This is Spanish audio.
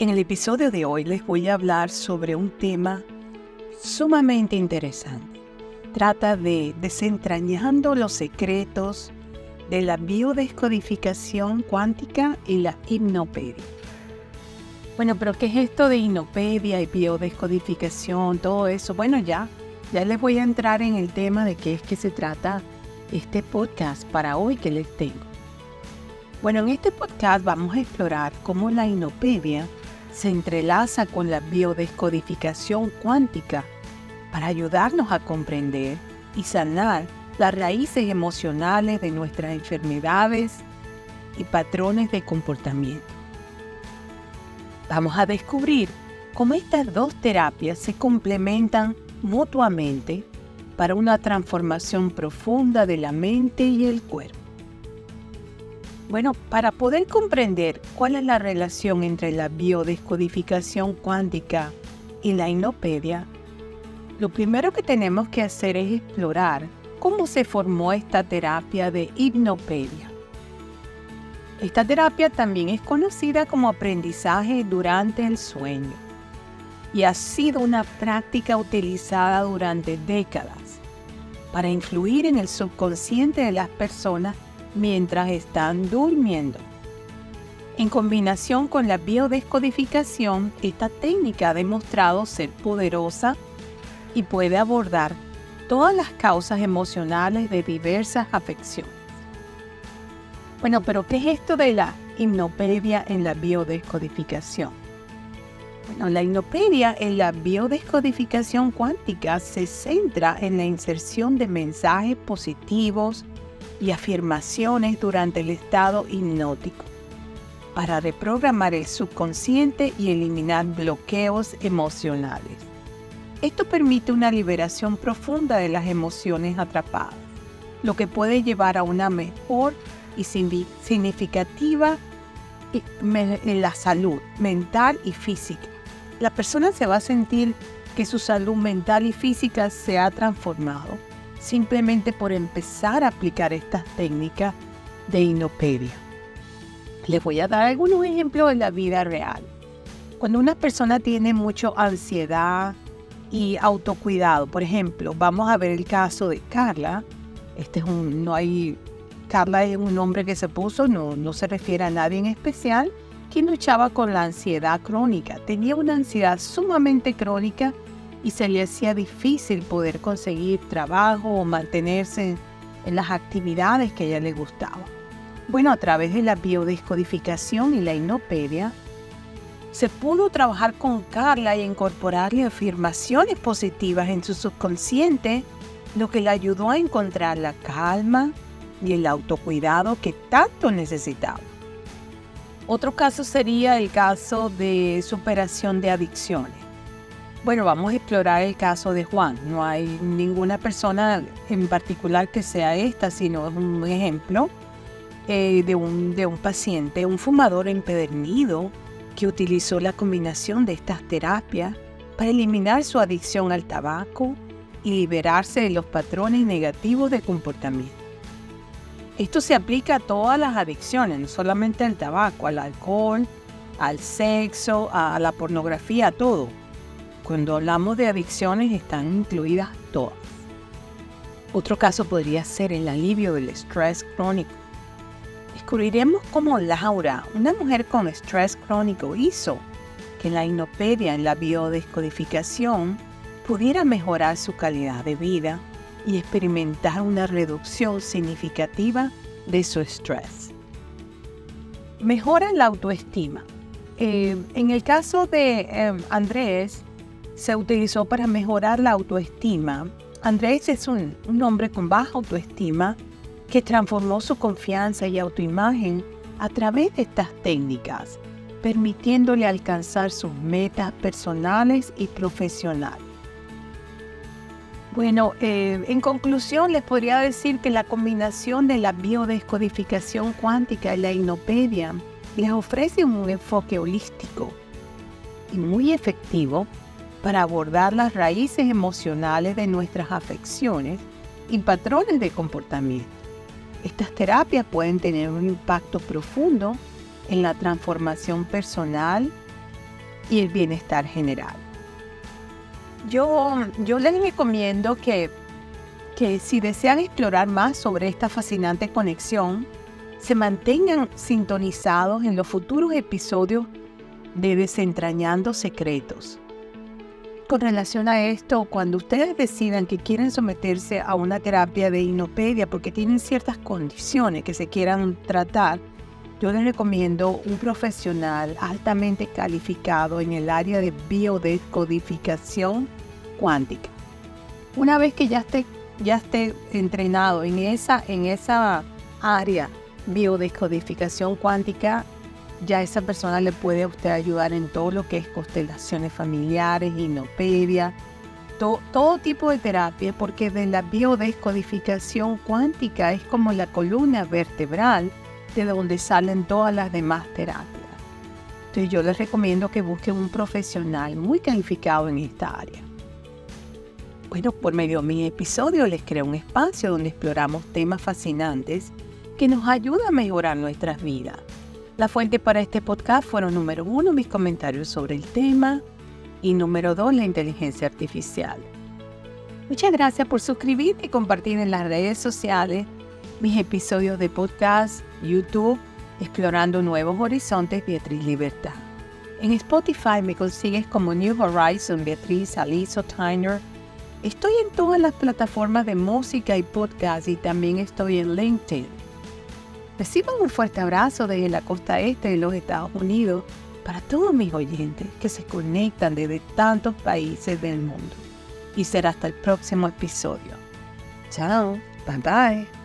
En el episodio de hoy les voy a hablar sobre un tema sumamente interesante. Trata de desentrañando los secretos de la biodescodificación cuántica y la hipnopedia. Bueno, pero ¿qué es esto de hipnopedia y biodescodificación? Todo eso. Bueno, ya, ya les voy a entrar en el tema de qué es que se trata este podcast para hoy que les tengo. Bueno, en este podcast vamos a explorar cómo la hipnopedia se entrelaza con la biodescodificación cuántica para ayudarnos a comprender y sanar las raíces emocionales de nuestras enfermedades y patrones de comportamiento. Vamos a descubrir cómo estas dos terapias se complementan mutuamente para una transformación profunda de la mente y el cuerpo. Bueno, para poder comprender cuál es la relación entre la biodescodificación cuántica y la hipnopedia, lo primero que tenemos que hacer es explorar cómo se formó esta terapia de hipnopedia. Esta terapia también es conocida como aprendizaje durante el sueño y ha sido una práctica utilizada durante décadas para influir en el subconsciente de las personas mientras están durmiendo. En combinación con la biodescodificación, esta técnica ha demostrado ser poderosa y puede abordar todas las causas emocionales de diversas afecciones. Bueno, pero ¿qué es esto de la hipnopedia en la biodescodificación? Bueno, la hipnopedia en la biodescodificación cuántica se centra en la inserción de mensajes positivos y afirmaciones durante el estado hipnótico para reprogramar el subconsciente y eliminar bloqueos emocionales. Esto permite una liberación profunda de las emociones atrapadas, lo que puede llevar a una mejor y significativa en la salud mental y física. La persona se va a sentir que su salud mental y física se ha transformado simplemente por empezar a aplicar estas técnicas de inopedia. Les voy a dar algunos ejemplos de la vida real. Cuando una persona tiene mucha ansiedad y autocuidado, por ejemplo, vamos a ver el caso de Carla. Este es un, no hay, Carla es un nombre que se puso, no, no se refiere a nadie en especial, quien luchaba con la ansiedad crónica. Tenía una ansiedad sumamente crónica y se le hacía difícil poder conseguir trabajo o mantenerse en las actividades que a ella le gustaba. Bueno, a través de la biodescodificación y la hipnopedia, se pudo trabajar con Carla y incorporarle afirmaciones positivas en su subconsciente, lo que le ayudó a encontrar la calma y el autocuidado que tanto necesitaba. Otro caso sería el caso de superación de adicciones. Bueno, vamos a explorar el caso de Juan. No hay ninguna persona en particular que sea esta, sino un ejemplo eh, de, un, de un paciente, un fumador empedernido que utilizó la combinación de estas terapias para eliminar su adicción al tabaco y liberarse de los patrones negativos de comportamiento. Esto se aplica a todas las adicciones, no solamente al tabaco, al alcohol, al sexo, a la pornografía, a todo. Cuando hablamos de adicciones están incluidas todas. Otro caso podría ser el alivio del estrés crónico. Descubriremos cómo Laura, una mujer con estrés crónico, hizo que la inopedia en la biodescodificación pudiera mejorar su calidad de vida y experimentar una reducción significativa de su estrés. Mejora la autoestima. Eh, en el caso de eh, Andrés, se utilizó para mejorar la autoestima. Andrés es un, hombre con baja autoestima que transformó su confianza y autoimagen a través de estas técnicas, permitiéndole alcanzar sus metas personales y profesionales. Bueno, eh, en conclusión les podría decir que la combinación de la biodescodificación cuántica y la hipnopedia les ofrece un enfoque holístico y muy efectivo para abordar las raíces emocionales de nuestras afecciones y patrones de comportamiento. Estas terapias pueden tener un impacto profundo en la transformación personal y el bienestar general. Yo, yo les recomiendo que, que si desean explorar más sobre esta fascinante conexión, se mantengan sintonizados en los futuros episodios de Desentrañando Secretos. Con relación a esto, cuando ustedes decidan que quieren someterse a una terapia de inopedia porque tienen ciertas condiciones que se quieran tratar, yo les recomiendo un profesional altamente calificado en el área de biodescodificación cuántica. Una vez que ya esté, ya esté entrenado en esa, en esa área biodescodificación cuántica, ya esa persona le puede a usted ayudar en todo lo que es constelaciones familiares, inopedia, todo tipo de terapia, porque de la biodescodificación cuántica es como la columna vertebral de donde salen todas las demás terapias. Entonces yo les recomiendo que busquen un profesional muy calificado en esta área. Bueno, por medio de mi episodio les creo un espacio donde exploramos temas fascinantes que nos ayudan a mejorar nuestras vidas la fuente para este podcast fueron número uno, mis comentarios sobre el tema y número dos, la inteligencia artificial. Muchas gracias por suscribirte y compartir en las redes sociales mis episodios de podcast, YouTube, Explorando Nuevos Horizontes, Beatriz Libertad. En Spotify me consigues como New Horizon, Beatriz Aliso Tyner. Estoy en todas las plataformas de música y podcast y también estoy en LinkedIn. Reciban un fuerte abrazo desde la costa este de los Estados Unidos para todos mis oyentes que se conectan desde tantos países del mundo. Y será hasta el próximo episodio. Chao, bye bye.